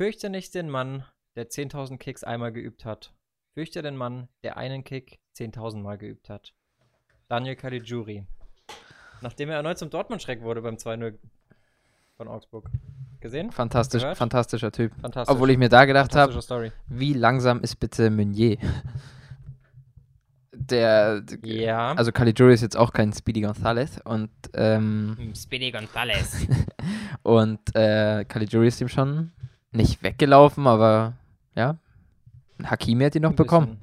Fürchte nicht den Mann, der 10.000 Kicks einmal geübt hat. Fürchte den Mann, der einen Kick 10.000 Mal geübt hat. Daniel Caligiuri. Nachdem er erneut zum Dortmund-Schreck wurde beim 2-0 von Augsburg. Gesehen? Fantastisch, Gehört? fantastischer Typ. Fantastisch. Obwohl ich mir da gedacht habe, wie langsam ist bitte Meunier? Der, Ja. also Caligiuri ist jetzt auch kein Speedy Gonzalez und, ähm, Hm, Speedy Gonzalez. und äh, Caligiuri ist ihm schon nicht weggelaufen, aber ja, Hakimi hat ihn noch bekommen.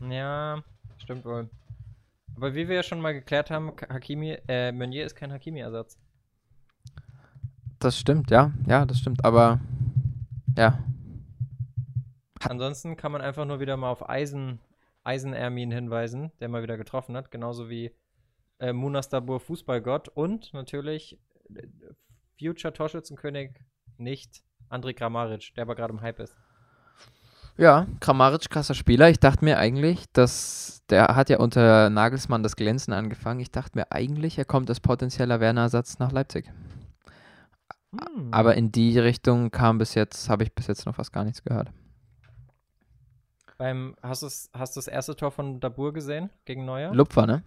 Ja, stimmt wohl. Aber wie wir ja schon mal geklärt haben, Hakimi, äh, Meunier ist kein Hakimi-Ersatz. Das stimmt, ja, ja, das stimmt, aber ja, Ansonsten kann man einfach nur wieder mal auf Eisen, Eisen-Ermin hinweisen, der mal wieder getroffen hat. Genauso wie äh, Munastabur Fußballgott und natürlich äh, Future Torschützenkönig nicht André Kramaric, der aber gerade im Hype ist. Ja, Kramaric, krasser Spieler. Ich dachte mir eigentlich, dass der hat ja unter Nagelsmann das Glänzen angefangen. Ich dachte mir eigentlich, er kommt als potenzieller Werner-Ersatz nach Leipzig. Hm. Aber in die Richtung kam bis jetzt, habe ich bis jetzt noch fast gar nichts gehört. Beim, hast du hast das erste Tor von Dabur gesehen gegen Neuer? Lupfer, ne?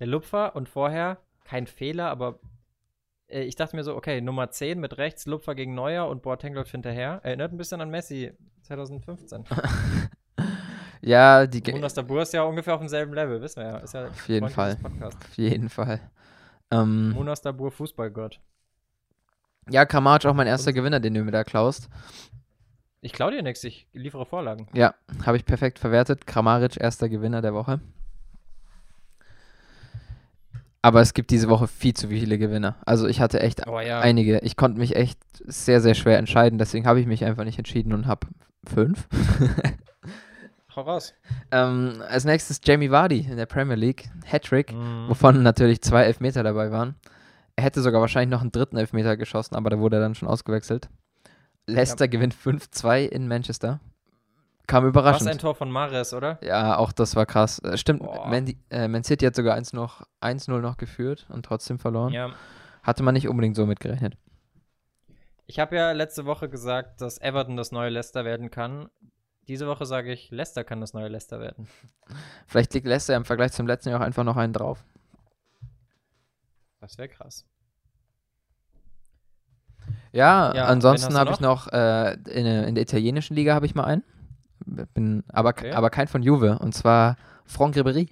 Der Lupfer und vorher kein Fehler, aber ich dachte mir so, okay, Nummer 10 mit rechts, Lupfer gegen Neuer und Boateng läuft hinterher. Erinnert ein bisschen an Messi 2015. Ja, die, Munas Dabur ist ja ungefähr auf demselben Level, wissen wir ja. Ist ja Auf jeden Fall. Auf jeden Fall. Ähm, Munas Dabur Fußballgott. ja, Kramaric auch mein erster Und- Gewinner, den du mir da klaust. Ich klau dir nichts, ich liefere Vorlagen. Ja, habe ich perfekt verwertet. Kramaric, erster Gewinner der Woche. Aber es gibt diese Woche viel zu viele Gewinner. Also ich hatte echt Oh ja. einige. Ich konnte mich echt sehr, sehr schwer entscheiden. Deswegen habe ich mich einfach nicht entschieden und habe fünf. Hau raus. ähm, als nächstes Jamie Vardy in der Premier League. Hattrick, Mhm. wovon natürlich zwei Elfmeter dabei waren. Er hätte sogar wahrscheinlich noch einen dritten Elfmeter geschossen, aber da wurde er dann schon ausgewechselt. Leicester gewinnt 5-2 in Manchester. Kam überraschend. Was ein Tor von Mares, oder? Ja, auch das war krass. Äh, stimmt. Man, äh, Man City hat sogar 1 noch- 1-0 noch geführt und trotzdem verloren. Ja. Hatte man nicht unbedingt so mitgerechnet. Ich habe ja letzte Woche gesagt, dass Everton das neue Leicester werden kann. Diese Woche sage ich, Leicester kann das neue Leicester werden. Vielleicht liegt Leicester im Vergleich zum letzten Jahr auch einfach noch einen drauf. Das wäre krass. Ja, Ja, ansonsten habe ich noch, äh, in, der- in der italienischen Liga habe ich mal einen. Bin, aber, Okay. aber kein von Juve. Und zwar Franck Ribéry.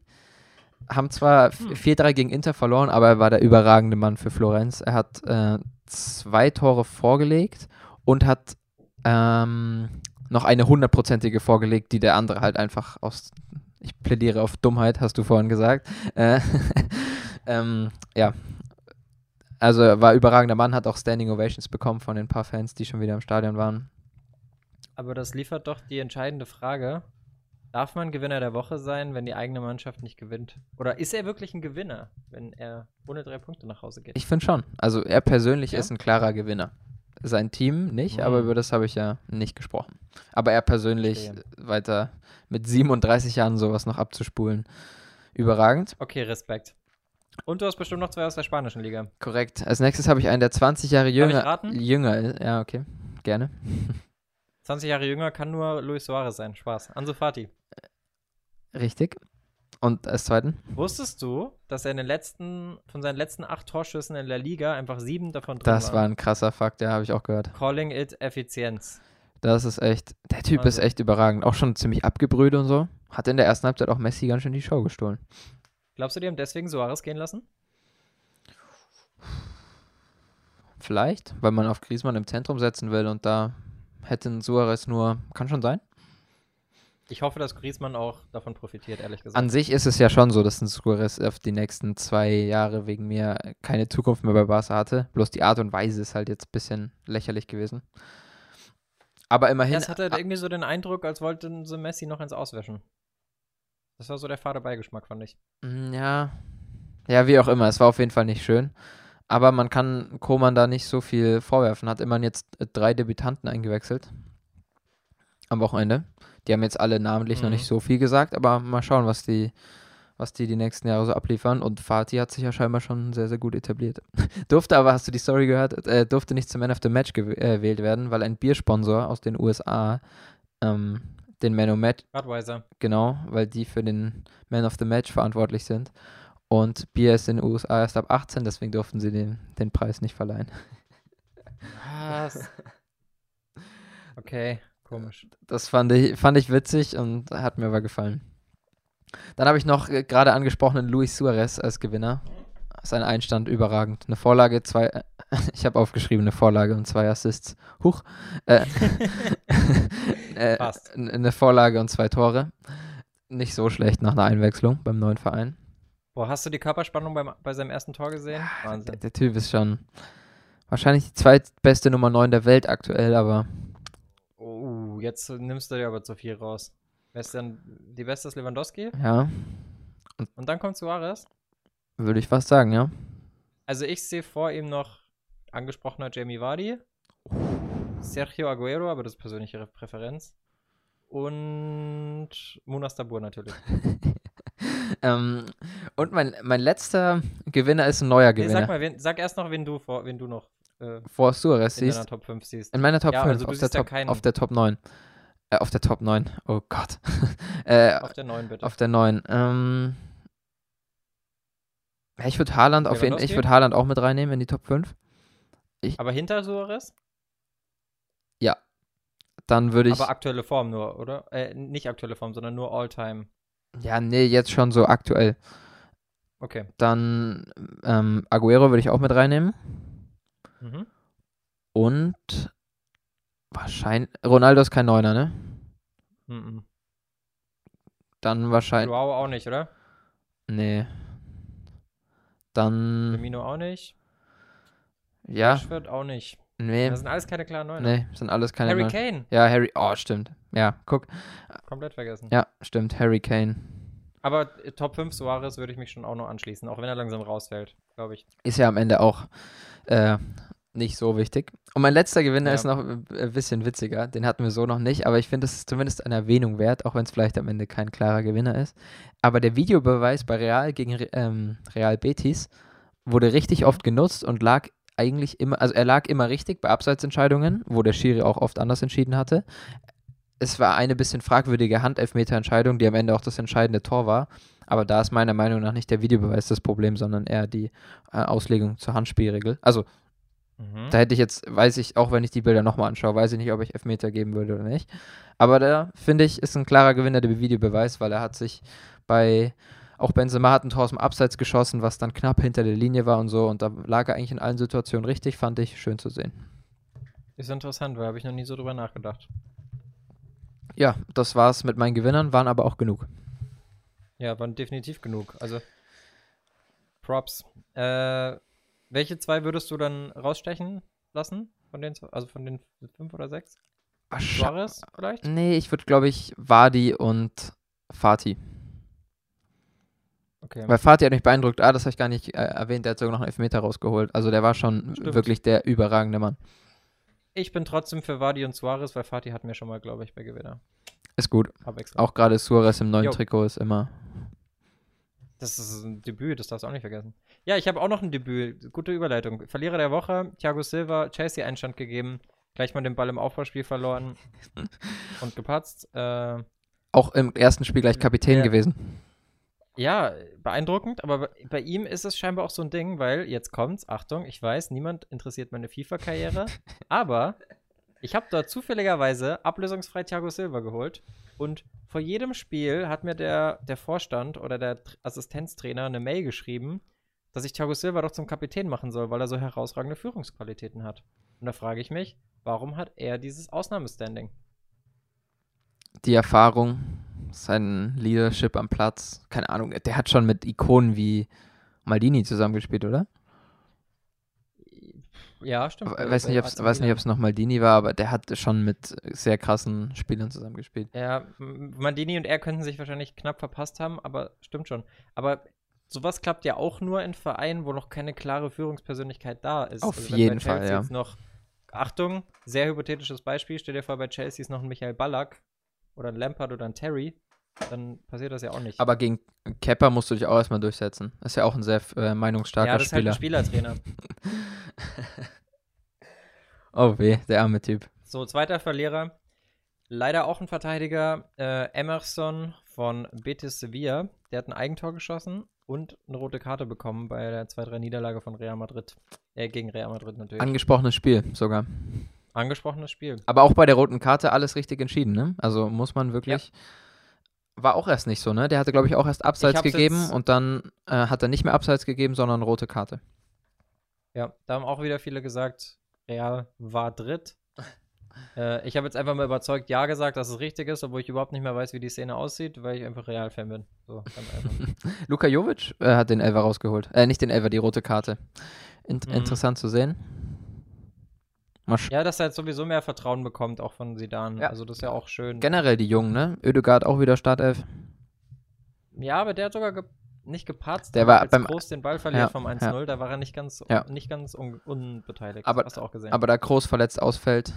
Haben zwar Hm. 4-3 gegen Inter verloren, aber er war der überragende Mann für Florenz. Er hat äh, zwei Tore vorgelegt und hat ähm, noch eine hundertprozentige vorgelegt, die der andere halt einfach aus. Ich plädiere auf Dummheit, hast du vorhin gesagt. Äh, ähm, ja. Also er war überragender Mann, hat auch Standing Ovations bekommen von den paar Fans, die schon wieder im Stadion waren. Aber das liefert doch die entscheidende Frage. Darf man Gewinner der Woche sein, wenn die eigene Mannschaft nicht gewinnt? Oder ist er wirklich ein Gewinner, wenn er ohne drei Punkte nach Hause geht? Ich finde schon. Also er persönlich Ja? ist ein klarer Gewinner. Sein Team nicht, Mhm. aber über das habe ich ja nicht gesprochen. Aber er persönlich Verstehe. weiter mit 37 Jahren sowas noch abzuspulen. Überragend. Okay, Respekt. Und du hast bestimmt noch zwei aus der spanischen Liga. Korrekt. Als nächstes habe ich einen, der 20 Jahre ich jünger, raten? jünger ist. Ja, okay. Gerne. 20 Jahre jünger kann nur Luis Suarez sein. Spaß. Ansu Fati. Richtig. Und als zweiten? Wusstest du, dass er in den letzten, von seinen letzten acht Torschüssen in der Liga einfach sieben davon drin Das war ein krasser Fakt, ja, habe ich auch gehört. Calling it Effizienz. Das ist echt, der Typ ist Also. echt überragend. Auch schon ziemlich abgebrüht und so. Hat in der ersten Halbzeit auch Messi ganz schön die Show gestohlen. Glaubst du, die haben deswegen Suarez gehen lassen? Vielleicht, weil man auf Griezmann im Zentrum setzen will und da hätte ein Suarez nur, kann schon sein. Ich hoffe, dass Griezmann auch davon profitiert, ehrlich gesagt. An sich ist es ja schon so, dass ein Suarez auf die nächsten zwei Jahre wegen mir keine Zukunft mehr bei Barca hatte. Bloß die Art und Weise ist halt jetzt ein bisschen lächerlich gewesen. Aber immerhin, Erst hatte er irgendwie so den Eindruck, als wollten sie Messi noch ins Auswischen. Das war so der fade Beigeschmack, fand ich. Mm, Ja. Ja, wie auch immer. Es war auf jeden Fall nicht schön. Aber man kann Koman da nicht so viel vorwerfen. Hat immerhin jetzt äh, drei Debütanten eingewechselt. Am Wochenende. Die haben jetzt alle namentlich noch Mhm. nicht so viel gesagt, aber mal schauen, was die, was die die nächsten Jahre so abliefern. Und Fatih hat sich ja scheinbar schon sehr, sehr gut etabliert. durfte aber, hast du die Story gehört, äh, durfte nicht zum Man of the Match gew- äh, gewählt werden, weil ein Biersponsor aus den USA ähm, den Man of Match, Budweiser. genau, weil die für den Man of the Match verantwortlich sind. Und Bier ist in den USA erst ab 18, deswegen durften sie den, den Preis nicht verleihen. Was? Okay, komisch. Das fand ich, fand ich witzig und hat mir aber gefallen. Dann habe ich noch äh, gerade angesprochenen Luis Suarez als Gewinner. Sein Einstand überragend. Eine Vorlage, zwei, äh, ich habe aufgeschrieben, eine Vorlage und zwei Assists. Huch. Äh, äh, Passt. n- eine Vorlage und zwei Tore. Nicht so schlecht nach einer Einwechslung beim neuen Verein. Boah, hast du die Körperspannung beim, bei seinem ersten Tor gesehen? Der, Wahnsinn. der Typ ist schon wahrscheinlich die zweitbeste Nummer 9 der Welt aktuell, aber Oh, jetzt nimmst du dir aber zu viel raus. Wer ist denn die beste ist Lewandowski? ja, Und dann kommt Suarez. würde ich fast sagen, ja. Also ich sehe vor ihm noch angesprochener Jamie Vardy, Sergio Aguero, aber das ist persönliche Präferenz. Und Munas Dabur natürlich. ähm, und mein, mein letzter Gewinner ist ein neuer Nee, Gewinner. sag mal, wen, sag erst noch, wen du, vor, wen du noch äh, Vor Suarez in siehst. Top 5 siehst. In meiner Top Ja, 5, also auf, der ja Top, keinen. auf der Top 9. Äh, auf der Top 9. Oh Gott. äh, Auf der 9 bitte. auf der 9. Ähm, ja, ich würde Haaland auf jeden ich Lewandowski? würde Haaland auch mit reinnehmen in die Top 5. aber hinter Suarez? Dann würde ich. Aber aktuelle Form nur, oder? Äh, nicht aktuelle Form, sondern nur All-Time. Ja, nee, jetzt schon so aktuell. Okay. Dann ähm, Aguero würde ich auch mit reinnehmen. Mhm. Und wahrscheinlich. Ronaldo ist kein Neuner, ne? Mhm. Dann wahrscheinlich. Joao auch nicht, oder? Nee. Dann. Firmino auch nicht. Ja, Rashford auch nicht. Nee. Das sind alles keine klaren Neuner. Nee, sind alles keine Harry Neuner. Kane. Ja, Harry. Oh, stimmt. Ja, guck. Komplett vergessen. Ja, stimmt. Harry Kane. Aber äh, Top 5 Suarez würde ich mich schon auch noch anschließen, auch wenn er langsam rausfällt, glaube ich. Ist ja am Ende auch äh, nicht so wichtig. Und mein letzter Gewinner Ja. ist noch ein bisschen witziger. Den hatten wir so noch nicht, aber ich finde, es ist zumindest eine Erwähnung wert, auch wenn es vielleicht am Ende kein klarer Gewinner ist. Aber der Videobeweis bei Real gegen ähm, Real Betis wurde richtig oft genutzt und lag eigentlich immer, also er lag immer richtig bei Abseitsentscheidungen, wo der Schiri auch oft anders entschieden hatte. Es war eine bisschen fragwürdige Handelfmeterentscheidung, die am Ende auch das entscheidende Tor war. Aber da ist meiner Meinung nach nicht der Videobeweis das Problem, sondern eher die äh, Auslegung zur Handspielregel. Also Mhm. da hätte ich jetzt, weiß ich, auch wenn ich die Bilder nochmal anschaue, weiß ich nicht, ob ich Elfmeter geben würde oder nicht. Aber da finde ich, ist ein klarer Gewinner der Videobeweis, weil er hat sich bei, auch Benzema hat ein Tor aus dem Abseits geschossen, was dann knapp hinter der Linie war und so. Und da lag er eigentlich in allen Situationen richtig, fand ich schön zu sehen. Ist interessant, weil habe ich noch nie so drüber nachgedacht. Ja, das war's mit meinen Gewinnern, waren aber auch genug. Ja, waren definitiv genug. Also, Props. Äh, welche zwei würdest du dann rausstechen lassen? Von den, also von den fünf oder sechs? Ach, Suarez vielleicht? nee, ich würde, glaube ich, Wadi und Fatih. Okay. Weil Fatih hat mich beeindruckt. Ah, das habe ich gar nicht äh, erwähnt. Der hat sogar noch einen Elfmeter rausgeholt. Also der war schon Stimmt. wirklich der überragende Mann. Ich bin trotzdem für Wadi und Suarez, weil Fatih hatten wir schon mal, glaube ich, bei Gewinner. Ist gut. Auch gerade Suarez im neuen Jo. Trikot ist immer. Das ist ein Debüt, das darfst du auch nicht vergessen. Ja, ich habe auch noch ein Debüt. Gute Überleitung. Verlierer der Woche, Thiago Silva, Chelsea Einstand gegeben. Gleich mal den Ball im Aufbauspiel verloren und gepatzt. Äh, Auch im ersten Spiel gleich Kapitän Ja. gewesen. Ja, beeindruckend, aber bei- ihm ist es scheinbar auch so ein Ding, weil jetzt kommt's, Achtung, ich weiß, niemand interessiert meine FIFA-Karriere, aber ich habe dort zufälligerweise ablösungsfrei Thiago Silva geholt und vor jedem Spiel hat mir der, der Vorstand oder der Tr- Assistenztrainer eine Mail geschrieben, dass ich Thiago Silva doch zum Kapitän machen soll, weil er so herausragende Führungsqualitäten hat. Und da frage ich mich, warum hat er dieses Ausnahmestanding? Die Erfahrung, sein Leadership am Platz. Keine Ahnung. Der hat schon mit Ikonen wie Maldini zusammengespielt, oder? Ja, stimmt. We- Weiß nicht, ob AC weiß nicht, Milan. ob es noch Maldini war, aber der hat schon mit sehr krassen Spielern zusammengespielt. Ja, M- Mandini und er könnten sich wahrscheinlich knapp verpasst haben, aber stimmt schon. Aber sowas klappt ja auch nur in Vereinen, wo noch keine klare Führungspersönlichkeit da ist. Auf wenn jeden Fall, ja. Noch, Achtung, sehr hypothetisches Beispiel. Stell dir vor, bei Chelsea ist noch ein Michael Ballack oder ein Lampard oder ein Terry. dann passiert das ja auch nicht. Aber gegen Kepper musst du dich auch erstmal durchsetzen. Ist ja auch ein sehr äh, meinungsstarker ja, das ist halt ein Spieler. Spielertrainer. oh weh, der arme Typ. So, zweiter Verlierer. Leider auch ein Verteidiger, äh, Emerson von Betis Sevilla. Der hat ein Eigentor geschossen und eine rote Karte bekommen bei der 2-3-Niederlage von Real Madrid. Äh, gegen Real Madrid natürlich. Angesprochenes Spiel sogar. Angesprochenes Spiel. Aber auch bei der roten Karte alles richtig entschieden, ne? Also muss man wirklich. War auch erst nicht so, ne? Der hatte, glaube ich, auch erst Abseits gegeben und dann äh, hat er nicht mehr Abseits gegeben, sondern rote Karte. Ja, da haben auch wieder viele gesagt, Real war dritt. äh, ich habe jetzt einfach mal überzeugt Ja gesagt, dass es richtig ist, obwohl ich überhaupt nicht mehr weiß, wie die Szene aussieht, weil ich einfach Real-Fan bin. So. Luka Jovic äh, hat den Elfer rausgeholt. Äh, nicht den Elfer, die rote Karte. Int Mhm. Interessant zu sehen. Ja, dass er jetzt sowieso mehr Vertrauen bekommt, auch von Zidane. Ja. Also das ist ja auch schön. Generell die Jungen, ne? Ödegaard auch wieder Startelf. Ja, aber der hat sogar ge nicht gepatzt, Der war als beim- Groß den Ball verliert Ja, vom 1-0, da war er nicht ganz, Ja. nicht ganz un unbeteiligt. Aber- hast du auch gesehen. Aber da Groß verletzt ausfällt,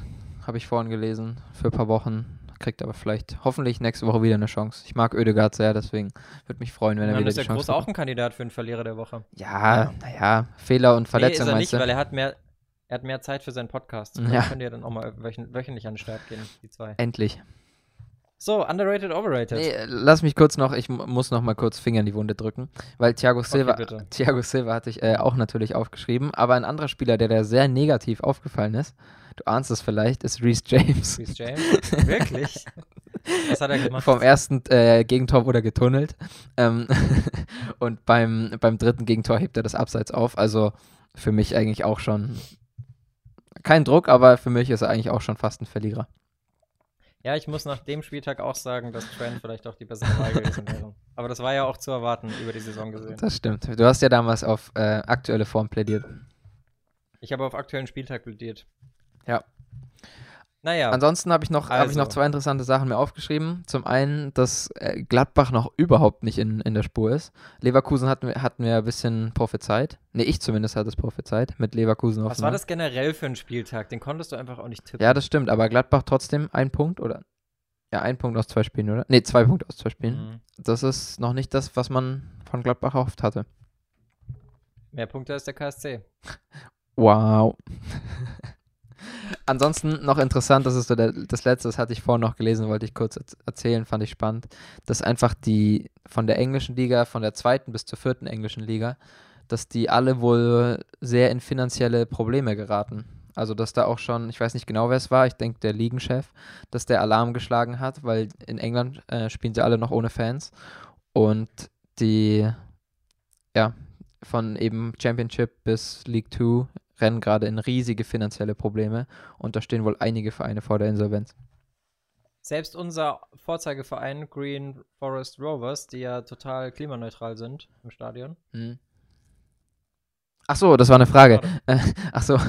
habe ich vorhin gelesen, für ein paar Wochen. Kriegt aber vielleicht hoffentlich nächste Woche wieder eine Chance. Ich mag Ödegaard sehr, deswegen würde mich freuen, wenn er dann wieder ist die der Chance Groß auch ein Kandidat für einen Verlierer der Woche. Ja, naja, Fehler und Nee, ist Verletzungen er meinst nicht, du? weil er hat mehr, er hat mehr Zeit für seinen Podcast. Ja. Könnt ihr dann auch mal wöchen wöchentlich an den Start gehen, die zwei. Endlich. So, underrated, overrated. Nee, lass mich kurz noch, ich mu- muss noch mal kurz Finger in die Wunde drücken, weil Thiago Silva, bitte. Thiago Silva hatte ich äh, auch natürlich aufgeschrieben, aber ein anderer Spieler, der da sehr negativ aufgefallen ist, du ahnst es vielleicht, ist Reece James. Reece James. Wirklich? Was hat er gemacht? Vom ersten äh, Gegentor wurde er getunnelt ähm, und beim, beim dritten Gegentor hebt er das Abseits auf, also für mich eigentlich auch schon kein Druck, aber für mich ist er eigentlich auch schon fast ein Verlierer. Ja, ich muss nach dem Spieltag auch sagen, dass Trent vielleicht auch die bessere Wahl gewesen wäre. Aber das war ja auch zu erwarten über die Saison gesehen. Das stimmt. Du hast ja damals auf äh, aktuelle Form plädiert. Ich habe auf aktuellen Spieltag plädiert. Ja. Naja, Ansonsten habe ich, noch, hab ich noch Also. zwei interessante Sachen mir aufgeschrieben. Zum einen, dass äh, Gladbach noch überhaupt nicht in, in der Spur ist. Leverkusen hatten wir, hatten wir ein bisschen prophezeit. Ne, ich zumindest hatte es prophezeit mit Leverkusen auf was war das generell für ein Spieltag? Den konntest du einfach auch nicht tippen. Ja, das stimmt. Aber Gladbach trotzdem ein Punkt oder? Ja, ein Punkt aus zwei Spielen, oder? Ne, zwei Punkte aus zwei Spielen. Mhm. Das ist noch nicht das, was man von Gladbach erhofft hatte. Mehr Punkte als der KSC. Wow. Ansonsten noch interessant, das ist so der, das letzte, das hatte ich vorhin noch gelesen, wollte ich kurz erz- erzählen, fand ich spannend, dass einfach die von der englischen Liga, von der zweiten bis zur vierten englischen Liga, dass die alle wohl sehr in finanzielle Probleme geraten. Also, dass da auch schon, ich weiß nicht genau, wer es war, ich denke der Ligenchef, dass der Alarm geschlagen hat, weil in England äh, spielen sie alle noch ohne Fans und die, ja, von eben Championship bis League 2 rennen gerade in riesige finanzielle Probleme und da stehen wohl einige Vereine vor der Insolvenz. Selbst unser Vorzeigeverein Green Forest Rovers, die ja total klimaneutral sind im Stadion. Ach so, das war eine Frage. Äh, ach so.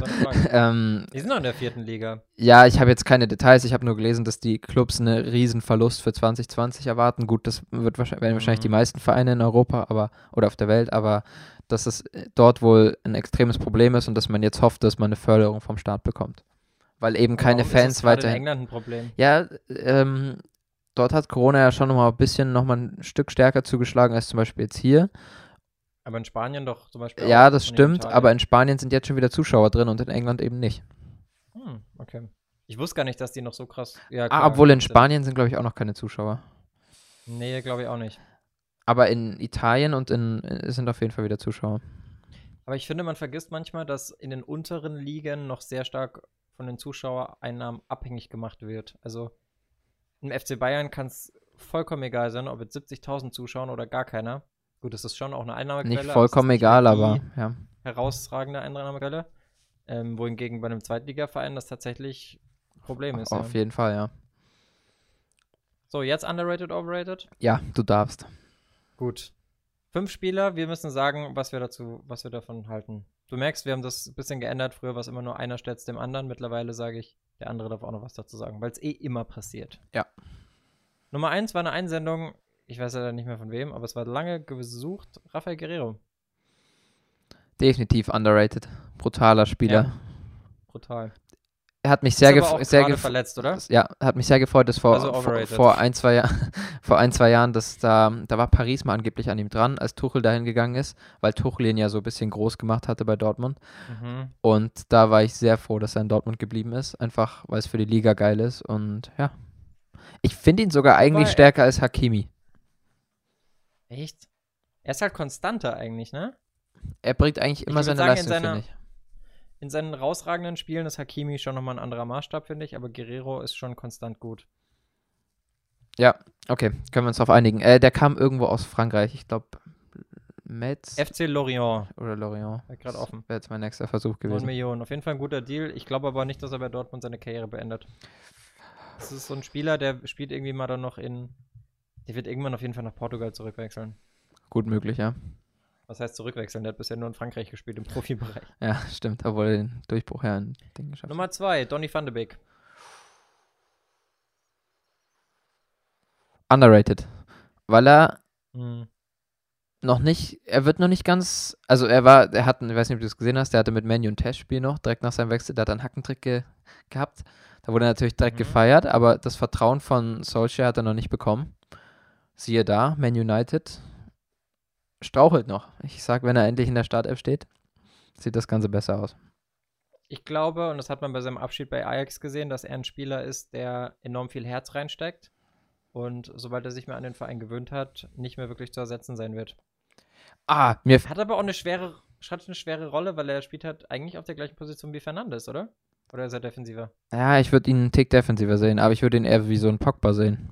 Ähm, Die sind noch in der vierten Liga. ja, ich habe jetzt keine Details. Ich habe nur gelesen, dass die Clubs einen riesen Verlust für 2020 erwarten. Gut, das wird wahrscheinlich, werden wahrscheinlich Mhm. die meisten Vereine in Europa, aber oder auf der Welt, aber dass es äh, dort wohl ein extremes Problem ist und dass man jetzt hofft, dass man eine Förderung vom Staat bekommt. Weil eben keine Warum ist Fans das gerade weiterhin. in England ein Problem. Ja, ähm, dort hat Corona ja schon noch mal ein bisschen noch mal ein Stück stärker zugeschlagen als zum Beispiel jetzt hier. Aber in Spanien doch zum Beispiel. Ja, das stimmt, Italien. aber in Spanien sind jetzt schon wieder Zuschauer drin und in England eben nicht. Hm, okay. Ich wusste gar nicht, dass die noch so krass. Ja, Ah, obwohl in. Spanien sind, glaube ich, auch noch keine Zuschauer. Nee, glaube ich auch nicht. Aber in Italien und in, in sind auf jeden Fall wieder Zuschauer. Aber ich finde, man vergisst manchmal, dass in den unteren Ligen noch sehr stark von den Zuschauereinnahmen abhängig gemacht wird. Also im FC Bayern kann es vollkommen egal sein, ob jetzt 70.000 zuschauen oder gar keiner. Gut, das ist schon auch eine Einnahmequelle. Nicht vollkommen nicht egal, aber ja. herausragende Einnahmequelle. Ähm, wohingegen bei einem Zweitligaverein das tatsächlich ein Problem ist. Auf Ja. jeden Fall, ja. So, jetzt underrated, overrated? Ja, du darfst. Gut. Fünf Spieler, wir müssen sagen, was wir dazu, was wir davon halten. Du merkst, wir haben das ein bisschen geändert. Früher war es immer nur einer stellt dem anderen. Mittlerweile sage ich, der andere darf auch noch was dazu sagen, weil es eh immer passiert. Ja. Nummer eins war eine Einsendung, ich weiß leider nicht mehr von wem, aber es war lange gesucht, Rafael Guerrero. Definitiv underrated. Brutaler Spieler. Brutal. hat mich sehr, gef sehr gef verletzt, oder? ja, hat mich sehr gefreut, dass vor, Also vor, ein, zwei vor ein, zwei Jahren, dass da, da war Paris mal angeblich an ihm dran, als Tuchel dahin gegangen ist, weil Tuchel ihn ja so ein bisschen groß gemacht hatte bei Dortmund. Mhm. Und da war ich sehr froh, dass er in Dortmund geblieben ist, einfach weil es für die Liga geil ist. Und ja, ich finde ihn sogar eigentlich er- stärker als Hakimi. Echt? Er ist halt konstanter eigentlich, ne? Er bringt eigentlich immer seine sagen, in Leistung, seiner- finde ich. In seinen rausragenden Spielen ist Hakimi schon nochmal ein anderer Maßstab, finde ich, aber Guerrero ist schon konstant gut. Ja, okay, können wir uns darauf einigen. Äh, der kam irgendwo aus Frankreich, ich glaube Metz FC Lorient, oder Lorient. Grad offen. Wäre jetzt mein nächster Versuch 9 gewesen. Millionen. Auf jeden Fall ein guter Deal. Ich glaube aber nicht, dass er bei Dortmund seine Karriere beendet. Das ist so ein Spieler, der spielt irgendwie mal dann noch in. Der wird irgendwann auf jeden Fall nach Portugal zurückwechseln. Gut möglich, ja. Was heißt zurückwechseln? Der hat bisher nur in Frankreich gespielt, im Profibereich. Ja, stimmt, obwohl er den Durchbruch ja ein Ding geschafft. Nummer zwei, Donny van de Beek. Underrated. Weil er Hm. noch nicht, er wird noch nicht ganz, also er war, er hat, ich weiß nicht, ob du es gesehen hast, der hatte mit Manu ein Testspiel noch, direkt nach seinem Wechsel, der hat einen Hackentrick ge gehabt. Da wurde er natürlich direkt Mhm. gefeiert, aber das Vertrauen von Solskjaer hat er noch nicht bekommen. Siehe da, Man United strauchelt noch. Ich sag, wenn er endlich in der Startelf steht, sieht das Ganze besser aus. Ich glaube, und das hat man bei seinem Abschied bei Ajax gesehen, dass er ein Spieler ist, der enorm viel Herz reinsteckt und sobald er sich mehr an den Verein gewöhnt hat, nicht mehr wirklich zu ersetzen sein wird. Ah, mir, Hat aber auch eine schwere, hat eine schwere Rolle, weil er spielt halt eigentlich auf der gleichen Position wie Fernandes, oder? Oder ist er defensiver? ja, ich würde ihn einen Tick defensiver sehen, aber ich würde ihn eher wie so ein Pogba sehen.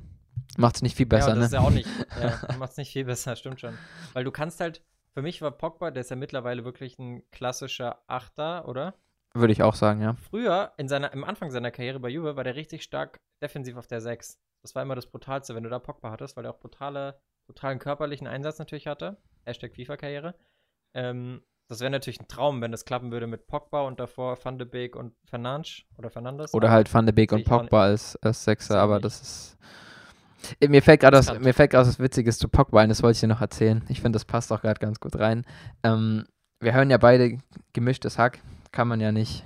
Macht's nicht viel besser, ja, das ne? ist ja auch nicht. Ja, macht es nicht viel besser, stimmt schon. Weil du kannst halt, für mich war Pogba, der ist ja mittlerweile wirklich ein klassischer Achter, oder? Würde ich auch sagen, ja. Früher, in seiner, im Anfang seiner Karriere bei Juve, war der richtig stark defensiv auf der 6. Das war immer das Brutalste, wenn du da Pogba hattest, weil er auch brutale, brutalen körperlichen Einsatz natürlich hatte. Hashtag FIFA-Karriere. Ähm, das wäre natürlich ein Traum, wenn das klappen würde mit Pogba und davor Van de Beek und Fernandes oder Fernandes. Oder halt Van de Beek und Pogba als, als Sechser, aber das ist. Eh, Mir fällt gerade was, mir fällt was Witziges zu Pogba ein, das wollte ich dir noch erzählen. Ich finde, das passt auch gerade ganz gut rein. Ähm, wir hören ja beide gemischtes Hack, kann man ja nicht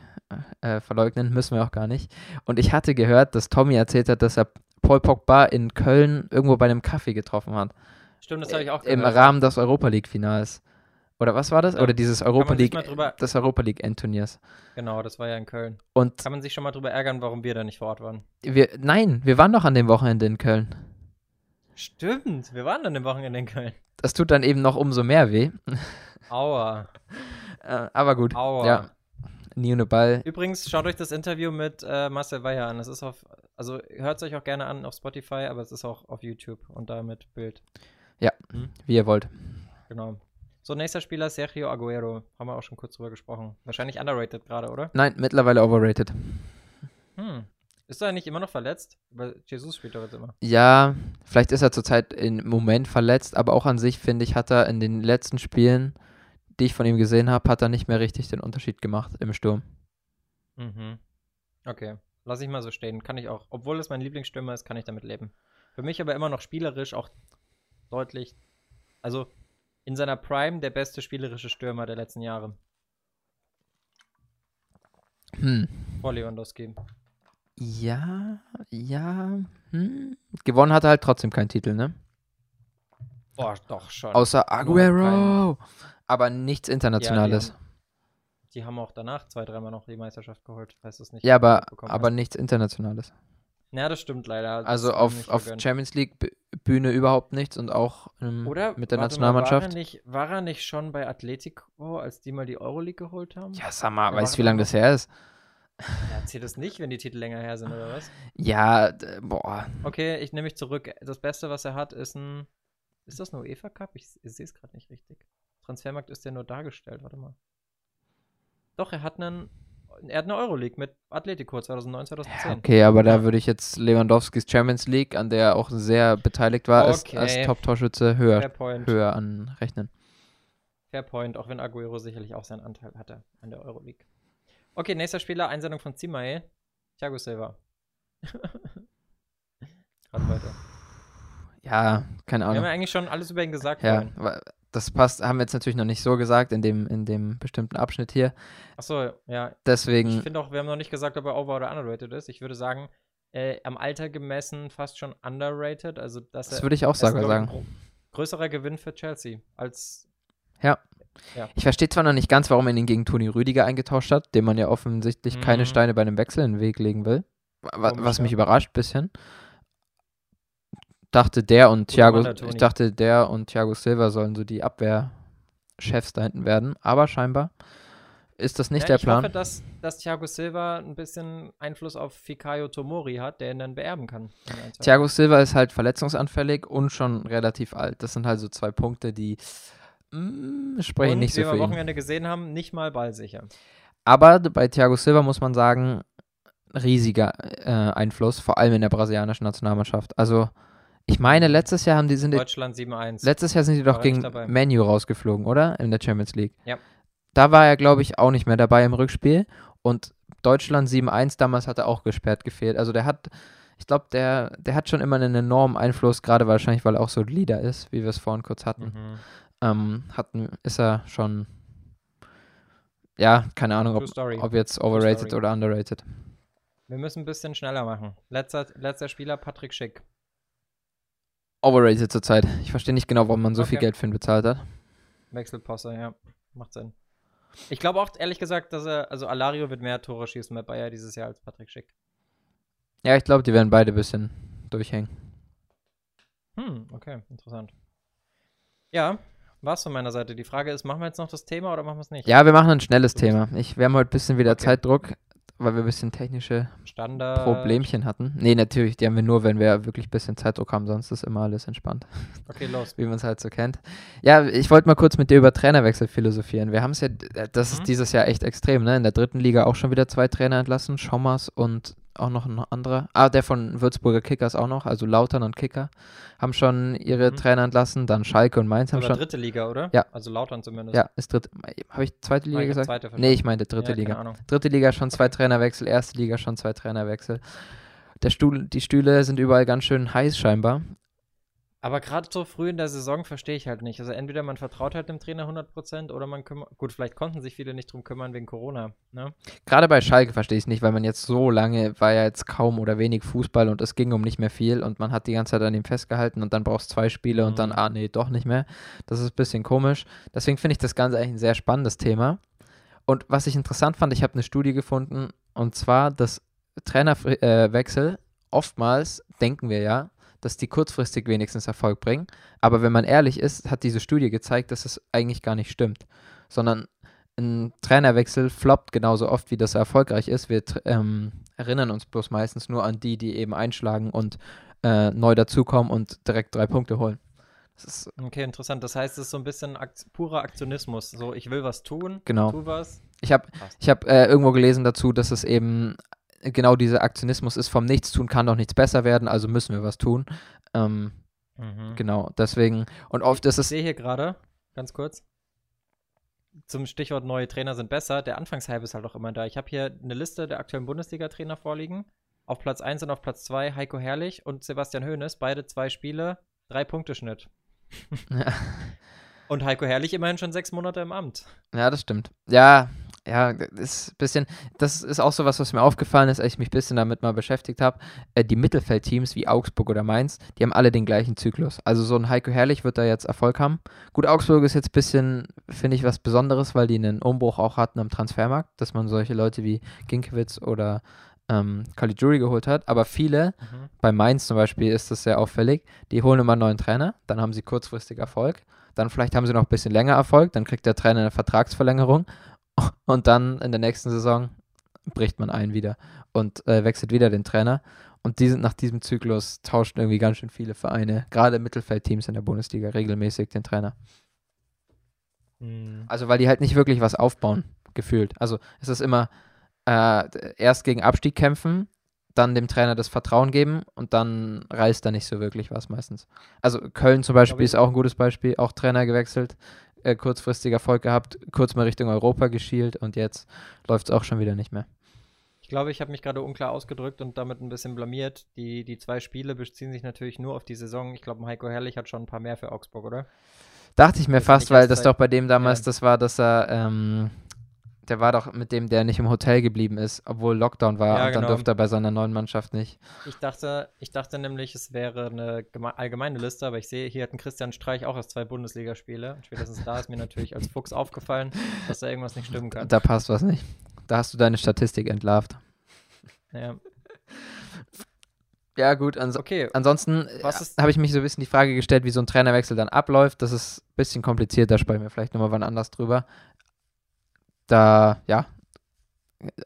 äh, verleugnen, müssen wir auch gar nicht. Und ich hatte gehört, dass Tommy erzählt hat, dass er Paul Pogba in Köln irgendwo bei einem Kaffee getroffen hat. Stimmt, das habe ich auch Im gehört. Rahmen des Europa League-Finals. Oder was war das? Ja. Oder dieses Europa League, des Europa League-Endturniers. Genau, das war ja in Köln. Und Kann man sich schon mal drüber ärgern, warum wir da nicht vor Ort waren. wir, nein, wir waren doch an dem Wochenende in Köln. Stimmt, wir waren dann im Wochenende in Köln. Das tut dann eben noch umso mehr weh. Aua, Äh, aber gut. aua. Ja. Nie ohne Ball. Übrigens, schaut euch das Interview mit äh, Marcel Weyer an. Es ist auf, also hört es euch auch gerne an auf Spotify, aber es ist auch auf YouTube und da mit Bild. Wie ihr wollt. Genau. So, nächster Spieler, Sergio Aguero. Haben wir auch schon kurz drüber gesprochen. Wahrscheinlich underrated gerade, oder? Nein, mittlerweile overrated. Hm. Ist er nicht immer noch verletzt? Weil Jesus spielt doch jetzt immer. Ja, vielleicht ist er zurzeit im Moment verletzt, aber auch an sich, finde ich, hat er in den letzten Spielen, die ich von ihm gesehen habe, hat er nicht mehr richtig den Unterschied gemacht im Sturm. Mhm. Okay. Lass ich mal so stehen. Kann ich auch. Obwohl es mein Lieblingsstürmer ist, kann ich damit leben. Für mich aber immer noch spielerisch auch deutlich. Also in seiner Prime der beste spielerische Stürmer der letzten Jahre. Hm. Vor Lewandowski. Ja, ja. Hm. Gewonnen hat er halt trotzdem keinen Titel, ne? Boah, doch schon. Außer Aguero. Aber nichts Internationales. Die haben auch danach zwei, dreimal noch die Meisterschaft geholt. Weiß es nicht. Ja, aber, aber hast. nichts Internationales. Ja, das stimmt leider. Das Also auf, auf gegönnt. Champions League Bühne überhaupt nichts und auch ähm, mit der warte mal, War Nationalmannschaft. er, nicht, war er nicht schon bei Atletico, als die mal die Euroleague geholt haben? ja, sag mal, Ja, weißt du, wie lange das her ist? Ja, zählt es nicht, wenn die Titel länger her sind, oder was? Ja, boah. Okay, ich nehme mich zurück. Das Beste, was er hat, ist ein. Ist das ein UEFA Cup? Ich, ich sehe es gerade nicht richtig. Transfermarkt ist ja nur dargestellt, warte mal. Doch, er hat einen. Er hat eine Euroleague mit Atletico 2009, 2010. Okay, aber da würde ich jetzt Lewandowskis Champions League, an der er auch sehr beteiligt war, als, Okay. als Top-Torschütze höher, höher anrechnen. Fair Point, auch wenn Aguero sicherlich auch seinen Anteil hatte an der Euroleague. Okay, nächster Spieler, Einsendung von Zimae. Thiago Silva. Gerade heute. Ja, keine Wir haben ja Ahnung. eigentlich schon alles über ihn gesagt. Ja, vorhin. das passt, haben wir jetzt natürlich noch nicht so gesagt in dem, in dem bestimmten Abschnitt hier. Achso, ja. Ich Deswegen, finde auch, wir haben noch nicht gesagt, ob er over- oder underrated ist. Ich würde sagen, äh, am Alter gemessen fast schon underrated. Also, dass das würde ich auch ich, ein sagen. gro- größerer Gewinn für Chelsea als. Ich verstehe zwar noch nicht ganz, warum er ihn gegen Toni Rüdiger eingetauscht hat, dem man ja offensichtlich keine Mhm. Steine bei einem Wechsel in den Weg legen will. Wa- Komisch, was mich überrascht bisschen. Dachte der und Thiago, ich dachte der und Thiago Silva sollen so die Abwehrchefs da hinten werden, aber scheinbar ist das nicht ja, der ich Plan. hoffe, dass, dass Thiago Silva ein bisschen Einfluss auf Fikayo Tomori hat, der ihn dann beerben kann. ein, Thiago Silva ist halt verletzungsanfällig und schon relativ alt. Das sind halt so zwei Punkte, die mm, sprechen Und nicht so wie wir am. Wochenende gesehen haben, nicht mal ballsicher. Aber bei Thiago Silva muss man sagen, riesiger äh, Einfluss, vor allem in der brasilianischen Nationalmannschaft. Also, ich meine, letztes Jahr haben die sind die, Deutschland 7-1. letztes Jahr sind die doch War gegen. Manu rausgeflogen, oder? In der Champions League. Ja. Da war er, glaube ich, auch nicht mehr dabei im Rückspiel. Und Deutschland 7-1 damals hat er auch gesperrt gefehlt. Also der hat, ich glaube, der, der hat schon immer einen enormen Einfluss, gerade wahrscheinlich, weil er auch so ein Leader ist, wie wir es vorhin kurz hatten. Mhm. Ähm, hatten, ist er schon, ja, keine Ahnung, ob, ob jetzt overrated oder underrated. Wir müssen ein bisschen schneller machen. Letzter, letzter Spieler, Patrick Schick. Overrated zurzeit. Ich verstehe nicht genau, warum man so viel Okay. Geld für ihn bezahlt hat. Wechselposse, ja. Macht Sinn. Ich glaube auch, ehrlich gesagt, dass er, also Alario wird mehr Tore schießen bei Bayer dieses Jahr als Patrick Schick. Ja, ich glaube, die werden beide ein bisschen durchhängen. Hm, okay, interessant. Ja, war's von meiner Seite. Die Frage ist, machen wir jetzt noch das Thema oder machen wir es nicht? Ja, wir machen ein schnelles bist- Thema. Ich, wir haben heute ein bisschen wieder Okay. Zeitdruck, weil wir ein bisschen technische Standard. Problemchen hatten. Nee, natürlich, die haben wir nur, wenn wir wirklich ein bisschen Zeitdruck haben, sonst ist immer alles entspannt, Okay, los. wie man es halt so kennt. Ja, ich wollte mal kurz mit dir über Trainerwechsel philosophieren. Wir haben es ja, äh, das Mhm. ist dieses Jahr echt extrem, ne? In der dritten Liga auch schon wieder zwei Trainer entlassen, Schommers und auch noch ein anderer. Ah, der von Würzburger Kickers auch noch, also Lautern und Kicker haben schon ihre Mhm. Trainer entlassen, dann Schalke und Mainz haben Oder schon. dritte Liga, oder? Ja. Also Lautern zumindest. Ja, ist dritte. Habe ich zweite Liga Ah, ich gesagt? zweite nee, ich meinte dritte ja, Liga. Dritte Liga schon zwei Trainerwechsel, erste Liga schon zwei Trainerwechsel. Der Stuhl, die Stühle sind überall ganz schön heiß scheinbar. Aber gerade so früh in der Saison verstehe ich halt nicht. Also entweder man vertraut halt dem Trainer 100% oder man kümmert. Gut, vielleicht konnten sich viele nicht drum kümmern wegen Corona. Ne? Gerade bei Schalke verstehe ich es nicht, weil man jetzt so lange war ja jetzt kaum oder wenig Fußball und es ging um nicht mehr viel und man hat die ganze Zeit an ihm festgehalten und dann brauchst du zwei Spiele und dann, Mhm. ah nee, doch nicht mehr. Das ist ein bisschen komisch. Deswegen finde ich das Ganze eigentlich ein sehr spannendes Thema. Und was ich interessant fand, ich habe eine Studie gefunden und zwar, dass Trainerwechsel oftmals denken wir ja, dass die kurzfristig wenigstens Erfolg bringen. Aber wenn man ehrlich ist, hat diese Studie gezeigt, dass es eigentlich gar nicht stimmt. Sondern ein Trainerwechsel floppt genauso oft, wie das er erfolgreich ist. Wir ähm, erinnern uns bloß meistens nur an die, die eben einschlagen und äh, neu dazukommen und direkt drei Punkte holen. Okay, interessant. Das heißt, es ist so ein bisschen Akt purer Aktionismus. So, ich will was tun, genau. tu was. Ich habe ich hab, äh, irgendwo gelesen dazu, dass es eben genau dieser Aktionismus ist, vom Nichtstun kann doch nichts besser werden, also müssen wir was tun. Ähm, Mhm. genau, deswegen. Und oft ist Ich es. sehe hier gerade, ganz kurz, zum Stichwort neue Trainer sind besser. Der Anfangshype ist halt auch immer da. Ich habe hier eine Liste der aktuellen Bundesliga-Trainer vorliegen. Auf Platz 1 und auf Platz 2 Heiko Herrlich und Sebastian Hoeneß. Beide zwei Spiele, drei Punkte Schnitt. Ja. Und Heiko Herrlich immerhin schon sechs Monate im Amt. Ja, das stimmt. Ja, ja, das ist ein bisschen, das ist auch so was, was mir aufgefallen ist, als ich mich ein bisschen damit mal beschäftigt habe. Äh, die Mittelfeldteams wie Augsburg oder Mainz, die haben alle den gleichen Zyklus. Also so ein Heiko Herrlich wird da jetzt Erfolg haben. Gut, Augsburg ist jetzt ein bisschen, finde ich, was Besonderes, weil die einen Umbruch auch hatten am Transfermarkt, dass man solche Leute wie Ginkiewicz oder ähm, Caligiuri geholt hat. Aber viele, Mhm. bei Mainz zum Beispiel ist das sehr auffällig. Die holen immer einen neuen Trainer, dann haben sie kurzfristig Erfolg. Dann vielleicht haben sie noch ein bisschen länger Erfolg, dann kriegt der Trainer eine Vertragsverlängerung und dann in der nächsten Saison bricht man ein wieder und äh, wechselt wieder den Trainer. Und die sind nach diesem Zyklus tauschen irgendwie ganz schön viele Vereine, gerade Mittelfeldteams in der Bundesliga, regelmäßig den Trainer. Mhm. Also weil die halt nicht wirklich was aufbauen, gefühlt. Also es ist immer äh, erst gegen Abstieg kämpfen, dann dem Trainer das Vertrauen geben und dann reißt er nicht so wirklich was meistens. Also Köln zum Beispiel ist auch ein gutes Beispiel, auch Trainer gewechselt, äh, kurzfristig Erfolg gehabt, kurz mal Richtung Europa geschielt und jetzt läuft es auch schon wieder nicht mehr. Ich glaube, ich habe mich gerade unklar ausgedrückt und damit ein bisschen blamiert. Die, die zwei Spiele beziehen sich natürlich nur auf die Saison. Ich glaube, Heiko Herrlich hat schon ein paar mehr für Augsburg, oder? Dachte ich mir Das fast, weil das doch bei dem damals Ja. das war, dass er, ähm, der war doch mit dem, der nicht im Hotel geblieben ist, obwohl Lockdown war Ja, und dann genau. durfte er bei seiner neuen Mannschaft nicht. Ich dachte, ich dachte nämlich, es wäre eine geme- allgemeine Liste, aber ich sehe, hier hat ein Christian Streich auch erst zwei Bundesligaspiele. Und spätestens da ist mir natürlich als Fuchs aufgefallen, dass da irgendwas nicht stimmen kann. Da passt was nicht. Da hast du deine Statistik entlarvt. Ja. Ja, gut, ans Okay, ansonsten äh, habe ich mich so ein bisschen die Frage gestellt, wie so ein Trainerwechsel dann abläuft. Das ist ein bisschen kompliziert, da sprechen wir vielleicht nochmal wann anders drüber. Da, ja,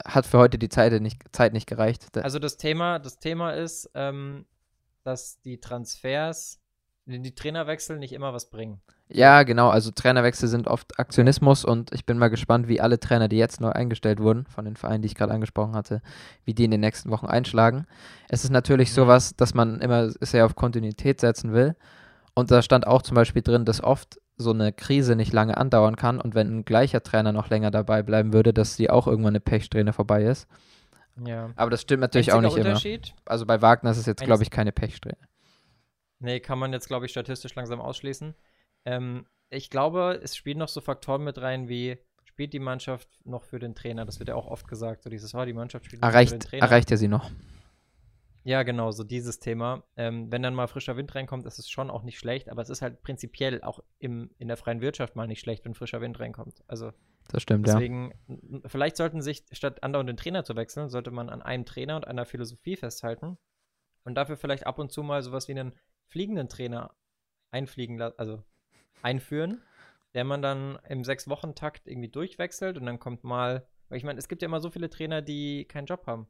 hat für heute die Zeit nicht, Zeit nicht gereicht. Also das Thema, das Thema ist, ähm, dass die Transfers, die Trainerwechsel nicht immer was bringen. Ja, genau. Also Trainerwechsel sind oft Aktionismus und ich bin mal gespannt, wie alle Trainer, die jetzt neu eingestellt wurden, von den Vereinen, die ich gerade angesprochen hatte, wie die in den nächsten Wochen einschlagen. Es ist natürlich sowas, dass man immer sehr auf Kontinuität setzen will. Und da stand auch zum Beispiel drin, dass oft so eine Krise nicht lange andauern kann und wenn ein gleicher Trainer noch länger dabei bleiben würde, dass die auch irgendwann eine Pechsträhne vorbei ist. Ja. Aber das stimmt natürlich auch Einziger nicht immer. Also bei Wagner ist es jetzt, glaube ich, keine Pechsträhne. Nee, kann man jetzt, glaube ich, statistisch langsam ausschließen. Ähm, ich glaube, es spielen noch so Faktoren mit rein, wie spielt die Mannschaft noch für den Trainer? Das wird ja auch oft gesagt, so dieses, oh, die Mannschaft spielt noch für den Erreicht, Trainer. erreicht er sie noch. Ja, genau, so dieses Thema. Ähm, wenn dann mal frischer Wind reinkommt, ist es schon auch nicht schlecht, aber es ist halt prinzipiell auch im, in der freien Wirtschaft mal nicht schlecht, wenn frischer Wind reinkommt. Also Das stimmt, ja. deswegen, n- vielleicht sollten sich, statt andauernd den Trainer zu wechseln, sollte man an einem Trainer und einer Philosophie festhalten und dafür vielleicht ab und zu mal sowas wie einen fliegenden Trainer einfliegen lassen, also einführen, der man dann im Sechs-Wochen-Takt irgendwie durchwechselt und dann kommt mal, weil ich meine, es gibt ja immer so viele Trainer, die keinen Job haben.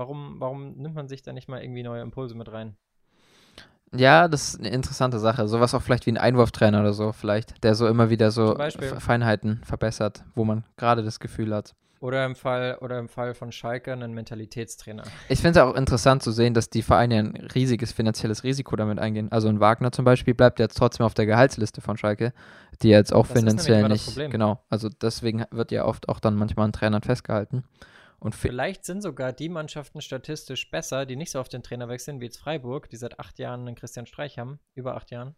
Warum, warum nimmt man sich da nicht mal irgendwie neue Impulse mit rein? Ja, das ist eine interessante Sache. Sowas auch vielleicht wie ein Einwurftrainer oder so, vielleicht, der so immer wieder so Feinheiten verbessert, wo man gerade das Gefühl hat. Oder im Fall, oder im Fall von Schalke einen Mentalitätstrainer. Ich finde es auch interessant zu sehen, dass die Vereine ein riesiges finanzielles Risiko damit eingehen. Also ein Wagner zum Beispiel bleibt jetzt trotzdem auf der Gehaltsliste von Schalke, die jetzt auch Das finanziell nicht. Problem. Genau. Also deswegen wird ja oft auch dann manchmal an Trainern festgehalten. Und Vielleicht sind sogar die Mannschaften statistisch besser, die nicht so auf den Trainer wechseln, wie jetzt Freiburg, die seit acht Jahren einen Christian Streich haben, über acht Jahren,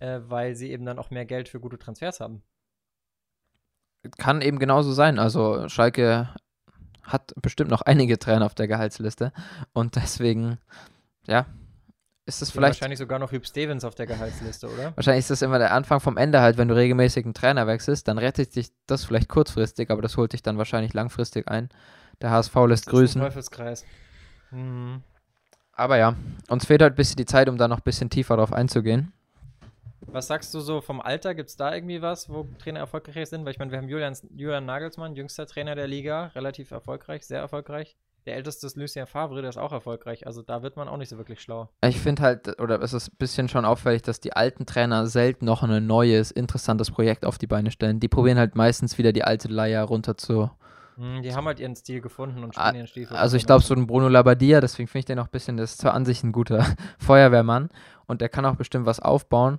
äh, weil sie eben dann auch mehr Geld für gute Transfers haben. kann eben genauso sein. Also Schalke hat bestimmt noch einige Trainer auf der Gehaltsliste und deswegen, ja, ist haben vielleicht wahrscheinlich sogar noch Hüb Stevens auf der Gehaltsliste, oder? Wahrscheinlich ist das immer der Anfang vom Ende halt, wenn du regelmäßig einen Trainer wechselst, dann rettet dich das vielleicht kurzfristig, aber das holt dich dann wahrscheinlich langfristig ein. Der HSV lässt grüßen. Teufelskreis. Mhm. Aber ja, uns fehlt halt ein bisschen die Zeit, um da noch ein bisschen tiefer drauf einzugehen. Was sagst du so vom Alter? Gibt es da irgendwie was, wo Trainer erfolgreich sind? Weil ich meine, wir haben Julian, Julian Nagelsmann, jüngster Trainer der Liga, relativ erfolgreich, sehr erfolgreich. Der älteste ist Lucien Favre, der ist auch erfolgreich. Also da wird man auch nicht so wirklich schlau. Ich finde halt, oder es ist ein bisschen schon auffällig, dass die alten Trainer selten noch ein neues, interessantes Projekt auf die Beine stellen. Die probieren halt meistens wieder die alte Leier runter zu. Hm, die haben halt ihren Stil gefunden und spielen ihren Stiefel. Also ich glaube, so ein Bruno Labbadia, deswegen finde ich den auch ein bisschen, das ist zwar an sich ein guter Feuerwehrmann und der kann auch bestimmt was aufbauen.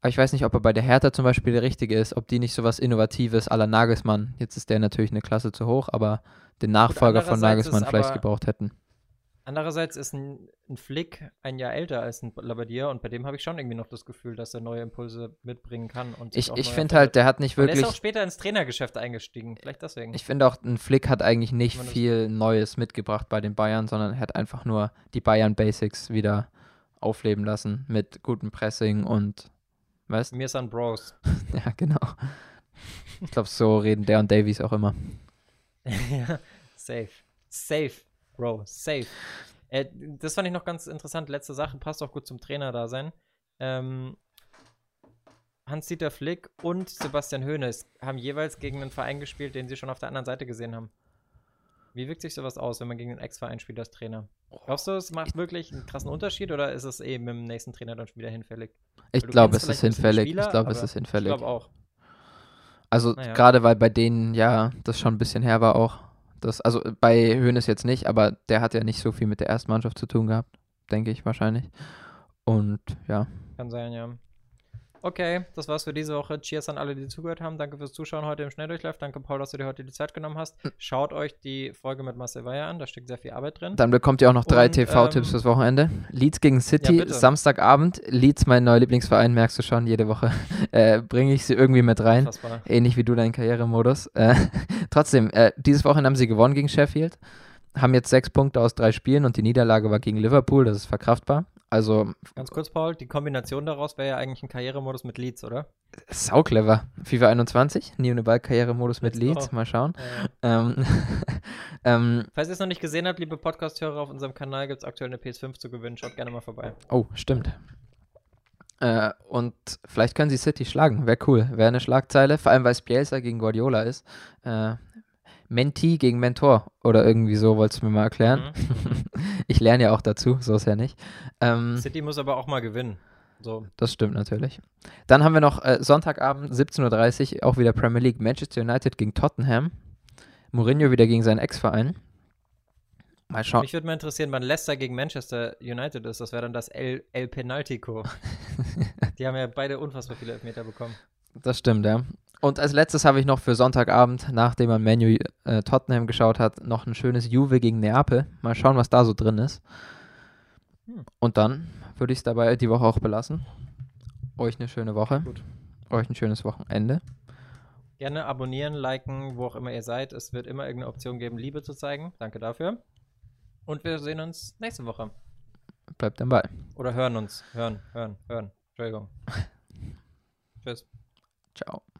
Aber ich weiß nicht, ob er bei der Hertha zum Beispiel der Richtige ist, ob die nicht sowas Innovatives la Nagelsmann, jetzt ist der natürlich eine Klasse zu hoch, aber den Nachfolger von Nagelsmann vielleicht gebraucht hätten. Andererseits ist ein, ein Flick ein Jahr älter als ein Labadier und bei dem habe ich schon irgendwie noch das Gefühl, dass er neue Impulse mitbringen kann. Und Ich, ich finde halt, der hat nicht Und der ist auch wirklich, später ins Trainergeschäft eingestiegen. Vielleicht deswegen. ich finde auch, ein Flick hat eigentlich nicht viel Neues mitgebracht bei den Bayern, sondern er hat einfach nur die Bayern-Basics wieder aufleben lassen mit gutem Pressing und, weißt Mir ist an Bros. Ja, genau. Ich glaube, so reden der und Davies auch immer. ja, safe. Safe, Bro, safe. Äh, das fand ich noch ganz interessant. Letzte Sache, passt auch gut zum Trainer da sein. Ähm, Hans-Dieter Flick und Sebastian Hoeneß haben jeweils gegen einen Verein gespielt, den sie schon auf der anderen Seite gesehen haben. Wie wirkt sich sowas aus, wenn man gegen einen Ex-Verein spielt als Trainer? Glaubst du, es macht wirklich einen krassen Unterschied oder ist es eben mit dem nächsten Trainer dann schon wieder hinfällig? Ich glaube, es ist hinfällig. Spieler, ich glaube, es ist hinfällig. Ich glaube auch. Also Naja. gerade weil bei denen ja das schon ein bisschen her war auch. Das, also bei Hoeneß jetzt nicht, aber der hat ja nicht so viel mit der ersten Mannschaft zu tun gehabt, denke ich wahrscheinlich. Und ja, Kann sein, ja. Okay, das war's für diese Woche. Cheers an alle, die zugehört haben. Danke fürs Zuschauen heute im Schnelldurchlauf. Danke, Paul, dass du dir heute die Zeit genommen hast. Schaut euch die Folge mit Marcel Weyer an, da steckt sehr viel Arbeit drin. Dann bekommt ihr auch noch drei TV-Tipps ähm, fürs Wochenende. Leeds gegen City, bitte. Samstagabend. Leeds, mein neuer Lieblingsverein, merkst du schon, jede Woche äh, bringe ich sie irgendwie mit rein. Unfassbar. Ähnlich wie du deinen Karrieremodus. Äh, trotzdem, äh, dieses Wochenende haben sie gewonnen gegen Sheffield. Haben jetzt sechs Punkte aus drei Spielen und die Niederlage war gegen Liverpool, das ist verkraftbar. Also Ganz kurz, Paul, die Kombination daraus wäre ja eigentlich ein Karrieremodus mit Leads, oder? sau clever. FIFA 21, Neo Ball Karrieremodus mit. Leeds, mal schauen. Äh, Ähm, ähm, falls ihr es noch nicht gesehen habt, liebe Podcast-Hörer, auf unserem Kanal gibt es aktuell eine PS5 zu gewinnen. Schaut gerne mal vorbei. oh, stimmt. Äh, und vielleicht können sie City schlagen, wäre cool. Wäre eine Schlagzeile, vor allem weil es Bielsa gegen Guardiola ist. Äh, Menti gegen Mentor oder irgendwie so, wolltest du mir mal erklären. Mhm. ich lerne ja auch dazu, so ist ja nicht. Ähm, City muss aber auch mal gewinnen. So, Das stimmt natürlich. Dann haben wir noch äh, Sonntagabend 17.30 Uhr, auch wieder Premier League. Manchester United gegen Tottenham. Mourinho wieder gegen seinen Ex-Verein. Mal schauen. mich würde mal interessieren, wann Leicester gegen Manchester United ist. Das wäre dann das El, El Penaltico. Die haben ja beide unfassbar viele Elfmeter bekommen. Das stimmt, ja. Und als letztes habe ich noch für Sonntagabend, nachdem man Menu äh, Tottenham geschaut hat, noch ein schönes Juve gegen Neapel. Mal schauen, was da so drin ist. Hm. Und dann würde ich es dabei die Woche auch belassen. Euch eine schöne Woche. Gut. Euch ein schönes Wochenende. Gerne abonnieren, liken, wo auch immer ihr seid. Es wird immer irgendeine Option geben, Liebe zu zeigen. Danke dafür. Und wir sehen uns nächste Woche. Bleibt am Ball. Oder hören uns. Hören, hören, hören. Entschuldigung. Tschüss. Ciao.